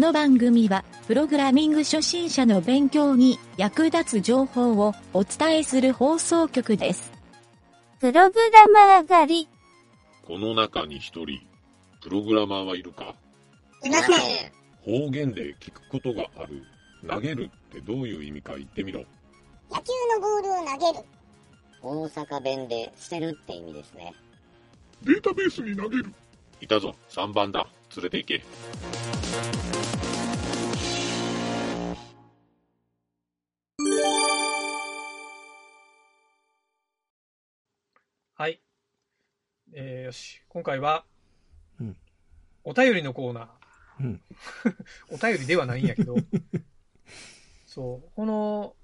の番組は、プログラミング初心者の勉強に役立つ情報をお伝えする放送局です。プログラマー狩り。この中に一人、プログラマーはいるか？いません。方言で聞くことがある。投げるってどういう意味か言ってみろ。野球のボールを投げる。大阪弁で捨てるって意味ですね。データベースに投げる。いたぞ、3番だ。連れて行け。はい。えー、よし。今回は、うんお便りのコーナー。うん。お便りではないんやけど、そう、この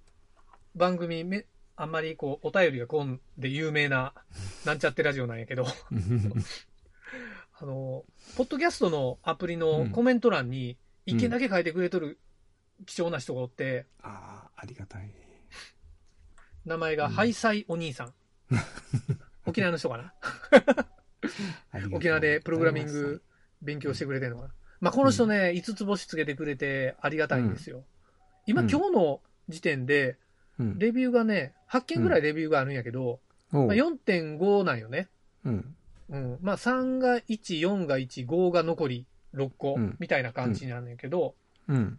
番組め、あんまりこう、お便りがこんで有名な、なんちゃってラジオなんやけど、あの、ポッドキャストのアプリのコメント欄に、一件だけ書いてくれとる貴重な人がおって、ああ、ありがたい。名前がハイサイお兄さん。沖縄の人かな？沖縄でプログラミング勉強してくれてるのかな？まあ、この人ね、5つ星つけてくれてありがたいんですよ。今、うん今日の時点で、うん。レビューがね、8件ぐらいレビューがあるんやけど、まあ、4.5なんよね。うん。うん。まあ、3が1、4が1、5が残り6個うんみたいな感じなんだけど、うん。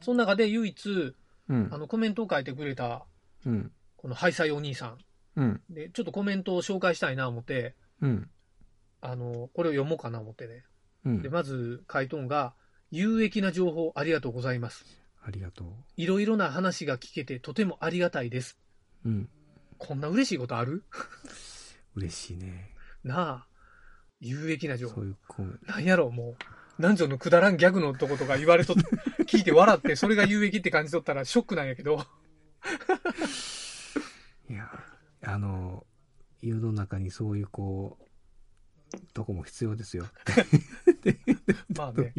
その中で唯一、うんあ。の、コメントを書いてくれた、うん。このハイサイお兄さん。うん。で、ちょっとコメントを紹介したいな思って、うん。あの、これを読もうかな思ってね。うんで、。まず、回答が、有益な情報ありがとうございます。ありがといろいろな話が聞けてとてもありがたいです。う。うん。こんな嬉しいことある？嬉しいね。なあ。有益な情報。そういうコメンなんやろう、もう。男女のくだらんギャグのとことか言われとっ聞いて笑って、それが有益って感じとったらショックなんやけど。あの、世の中にそういうこう、とこも必要ですよ。まあね、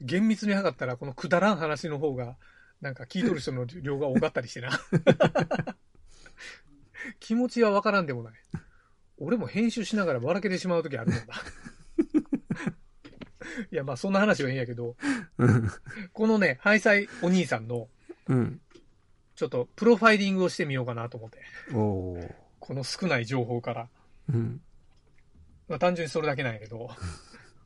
厳密に測ったら、このくだらん話の方が、なんか聞いとる人の量が多かったりしてな。気持ちはわからんでもない。俺も編集しながら笑けてしまうときあるもんだ。いや、まあそんな話はいいんやけど、うん。このね、ハイサイお兄さんの、うん。ちょっとプロファイリングをしてみようかなと思って。この少ない情報から。うん。まあ単純にそれだけなんやけど。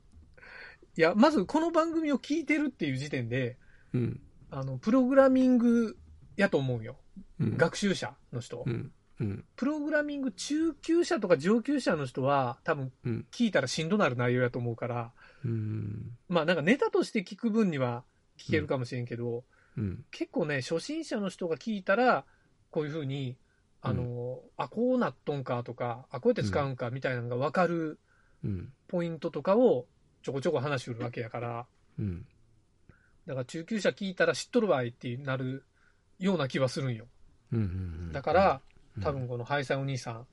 いや、まずこの番組を聞いてるっていう時点で、うん。あの、プログラミングやと思うよ。うん。学習者の人。うん。うん。プログラミング中級者とか上級者の人は多分うん。聞いたらしんどなる内容やと思うから、うん。まあなんかネタとして聞く分には聞けるかもしれんけど、うん。結構ね、初心者の人が聞いたら、こういうふうに、あの、あ、こうなっとんかとか、あ、こうやって使うんかみたいなのが分かるうん。ポイントとかをちょこちょこ話してるわけやから、うん。だから中級者聞いたら知っとるわいってなるような気はするんよ。うん。うん。だから、うん、多分このハイサイお兄さん、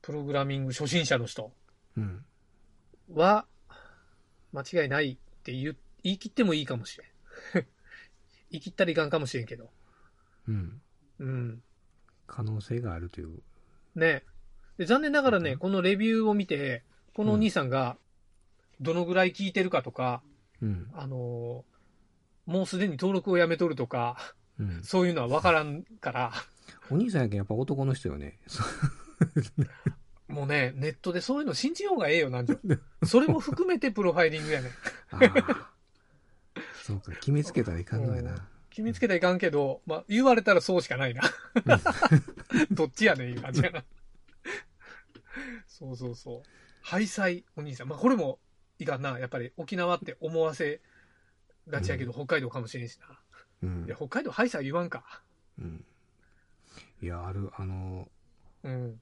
プログラミング初心者の人うん。は、間違いないって言い切ってもいいかもしれん。言い切ったらいかんかもしれんけど。うん。うん。可能性があるという。ね。で残念ながらね、うんこのレビューを見て、このお兄さんが、どのぐらい聞いてるかとか、うん。あのーもうすでに登録をやめとるとか、うん。そういうのは分からんから、お兄さんやけんやっぱ男の人よね。もうね、ネットでそういうの信じようがええよ、なんじゃ。それも含めてプロファイリングやね。そうか、決めつけたらいかんのやな。決めつけたらいかんけど、まあ、言われたらそうしかないな。どっちやねん、いう感じやな。そうそうそう。ハイサイお兄さん。まあ、これもいかんな。やっぱり沖縄って思わせがちやけど、北海道かもしれんしな。うんいや、。北海道ハイサイ言わんか。うん。いや、ある、あの、うん。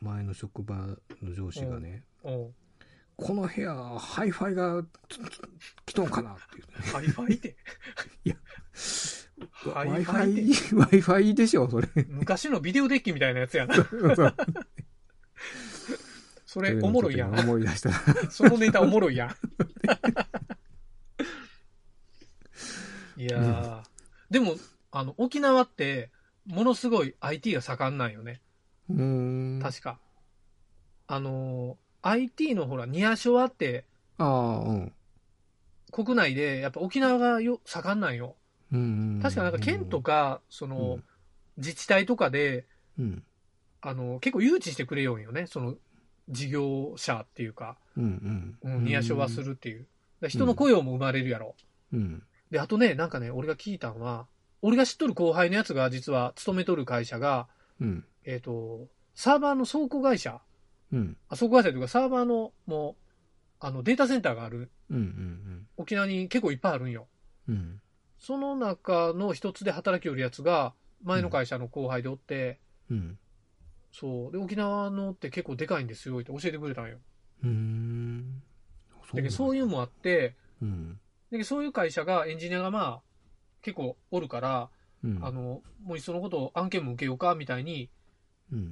前の職場の上司がね、うん。この部屋、ハイファイが来とんかなっていう、ね。ハイファイって。いや、ハイファイって Wi-Fi、Wi-Fi でしょ、それ。昔のビデオデッキみたいなやつやな。それ、おもろいやん。思い出した。そのネタおもろいやん。いやー、でも、あの、沖縄って、ものすごい IT が盛んなんよね。うーん。確か。あのー IT のほら、ニアショアってああ、うん。国内で、やっぱ沖縄がよ盛んなんよ。うんうん。確かなんか県とか、その、自治体とかで、うん。あの、結構誘致してくれよんよね。その、事業者っていうか、うんうん。うん、ニアショはするっていう。人の雇用も生まれるやろ。うん。で、あとね、なんかね、俺が聞いたのは、俺が知っとる後輩のやつが実は勤めとる会社が、うん。えっ、と、サーバーの倉庫会社、うん。あ、倉庫会社というかサーバーの、もう、あの、データセンターがある、うんうん沖縄に結構いっぱいあるんよ。うん。うん。その中の一つで働きよるやつが、前の会社の後輩でおって、うん。そう。で、沖縄のって結構でかいんですよ、って教えてくれたんよ。うーん。だけどそういうのもあって、うん。だけどそういう会社が、エンジニアがまあ、結構おるから、うん。あの、もういっそのこと案件も受けようか、みたいに、うん。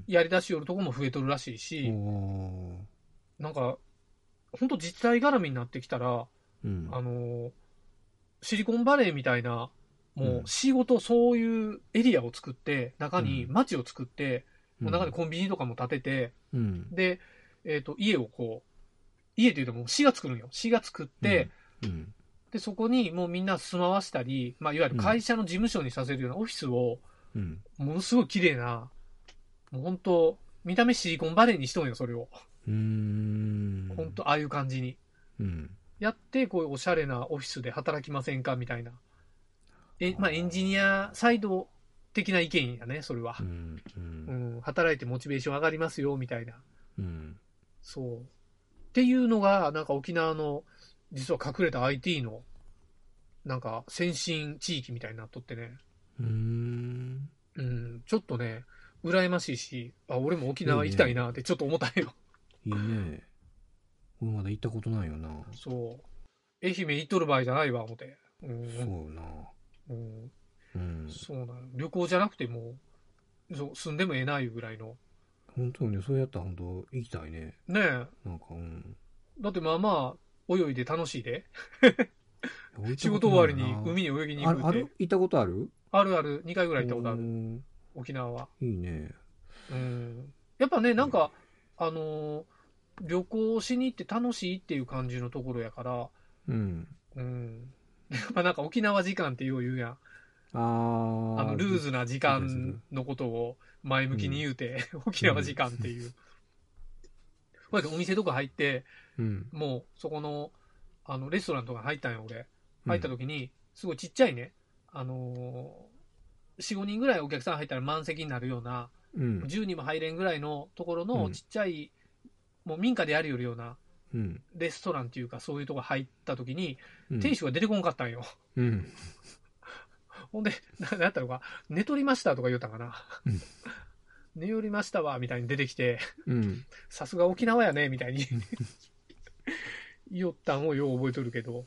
やり出しよるとこも増えとるらしいし、なんか、本当自治体絡みになってきたら、うん。あの、シリコンバレーみたいな、もううん仕事、そういうエリアを作って、中にうん街を作って、もう中にコンビニとかも建てて、うん。で、えっ、と、家をこう、家っていうともう市が作るんよ。市が作って、うん、で、そこにもうみんな住まわしたり、まあ、いわゆる会社の事務所にさせるようなオフィスを、うん。ものすごい綺麗な、もう本当見た目シリコンバレーにしとんよ、それを。うーん。本当ああいう感じに。うん。やって、こういうおしゃれなオフィスで働きませんかみたいな。え、まあ、エンジニアサイド的な意見やね、それはう。ん。う。うんん、働いてモチベーション上がりますよ、みたいな。うん。そう。っていうのが、なんか沖縄の、実は隠れた IT の、なんか先進地域みたいになっとってね。うーん。うん、ちょっとね、羨ましいし、あ、俺も沖縄行きたいなってちょっと思ったんよ。いいね。俺まだ行ったことないよな。そう。愛媛行っとる場合じゃないわ、思って。う。そうんな。うん、うん。そうなの。旅行じゃなくても、そう住んでもええないうぐらいの。本当にね、そうやったら本当行きたいね。ねえ。なんか、うん。だってまあまあ、泳いで楽しいで。仕事終わりに海に泳ぎに行くってあある？行ったことある？あるある、2回ぐらい行ったことある。る。沖縄は。いいね。うん。やっぱね、なんか、あのー旅行しに行って楽しいっていう感じのところやから、うん。うん。やっぱなんか沖縄時間ってよう言うやん。あーあの、ルーズな時間のことを前向きに言うて、沖縄時間っていう。こうやってお店とか入って、うん。もうそこの、あの、レストランとか入ったんよ、俺。入った時に、すごいちっちゃいね、あのー、4、5人ぐらいお客さん入ったら満席になるような、うん。10人も入れんぐらいのところうんのちっちゃい、もう民家でやるよるようなうん。レストランっていうかそういうとこ入った時に、うん。店主が出てこんかったんよ。うん。ほんで、ななんやったのか、寝取りましたとか言うたんかなうん。寝寄りましたわ、みたいに出てきて、うん。さすが沖縄やね、みたいに 言おったんをよう覚えとるけど。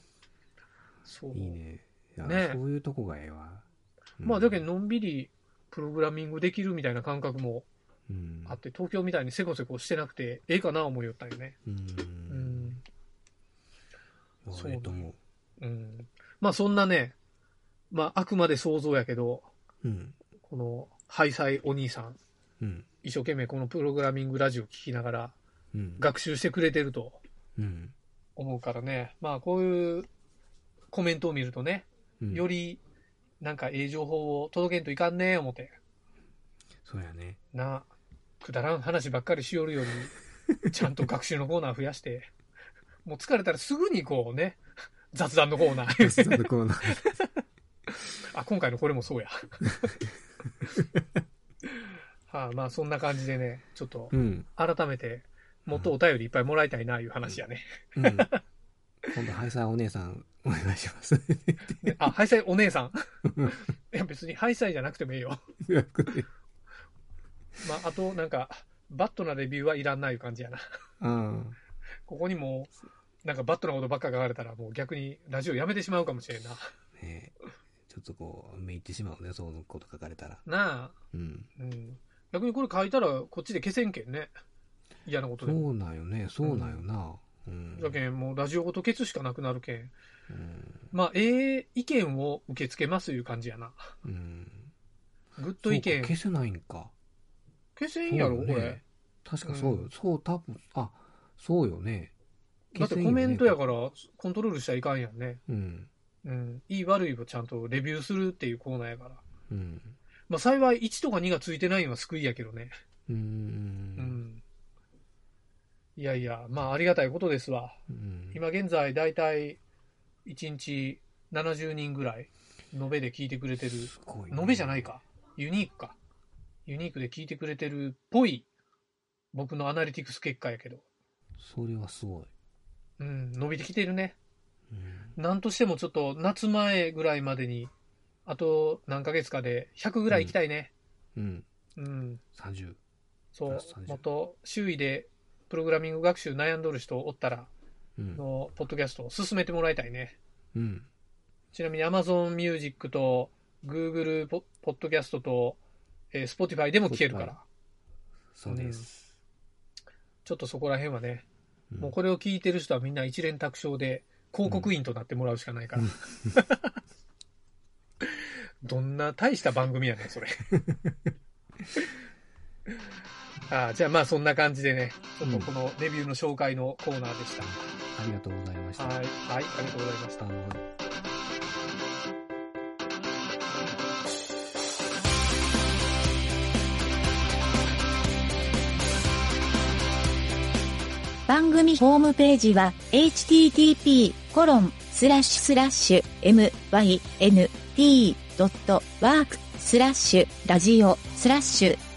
そう。いいね。ねそういうとこがええわ。うんまあ、だけど、のんびりプログラミングできるみたいな感覚もうん。あって、東京みたいにせこせこしてなくて、ええかな思いよったんよね。う。うんん。そうええと思うん。まあ、そんなね、まあ、あくまで想像やけど、う。うん。この、ハイサイお兄さん、うん。一生懸命このプログラミングラジオ聞きながらうん。学習してくれてるとうん。思うからね、まあ、こういうコメントを見るとね、うんより、なんか、ええ情報を届けんといかんね思って。そうやね。な、くだらん話ばっかりしよるより、ちゃんと学習のコーナー増やして、もう疲れたらすぐにこうね、雑談のコーナー。そうだこうなあ、今回のこれもそうや。はあ、まあそんな感じでね、ちょっとうん。改めて、もっとお便りいっぱいもらいたいな、いう話やね。うん。今度、ハイサーお姉さん、お願いします。で あ、ハイサイお姉さん？いや、別にハイサイじゃなくてもいいよ。まあ、あと、なんか、バットなレビューはいらんな、いう感じやな。うん。ここにも、なんかバットなことばっか書かれたら、もう逆にラジオやめてしまうかもしれんな。ねえちょっとこう、めいってしまうね、そういうこと書かれたら。なあ、うん。うん。逆にこれ書いたら、こっちで消せんけんね。嫌なことでも。そうなんよね、そうなんよな。うん。だけん、もうラジオごと消すしかなくなるけん。うん。まあ、ええ意見を受け付けますいう感じやな。うん。グッド意見。消せないんか。消せんやろ、ねこれ。確かそうよ。うんそう、多分、あ、そうよね。だってコメントやからコントロールしちゃいかんやんね。うん。うん。いい悪いをちゃんとレビューするっていうコーナーやから。うん。まあ幸い1とか2がついてないのは救いやけどね。う。うんん。いやいや、まあありがたいことですわ。うん。今現在だいたい1日70人ぐらい、延べで聞いてくれてる。すごいね延べじゃないか。ユニークか。ユニークで聞いてくれてるっぽい、僕のアナリティクス結果やけど。それはすごい。うん、伸びてきてるね。うん。なんとしてもちょっと夏前ぐらいまでに、あと何ヶ月かで100ぐらい行きたいね。うん。うん。30。そうプラス。30もっと周囲でプログラミング学習悩んどる人おったら、うん。のポッドキャストを進めてもらいたいね。うん。ちなみに Amazon Music と Google ポポッドキャストと、えー Spotify でも聞けるから、そうです。ちょっとそこら辺はね、うんもうこれを聞いてる人はみんな一連卓勝で広告員となってもらうしかないから。どんな大した番組やねん、それ。ああじゃあまあそんな感じでね、ちょっとこのレビューの紹介のコーナーでした。ありがとうございました。はい、はい、ありがとうございました。番組ホームページは http:// mynt.work スラッシュラジオスラッシュ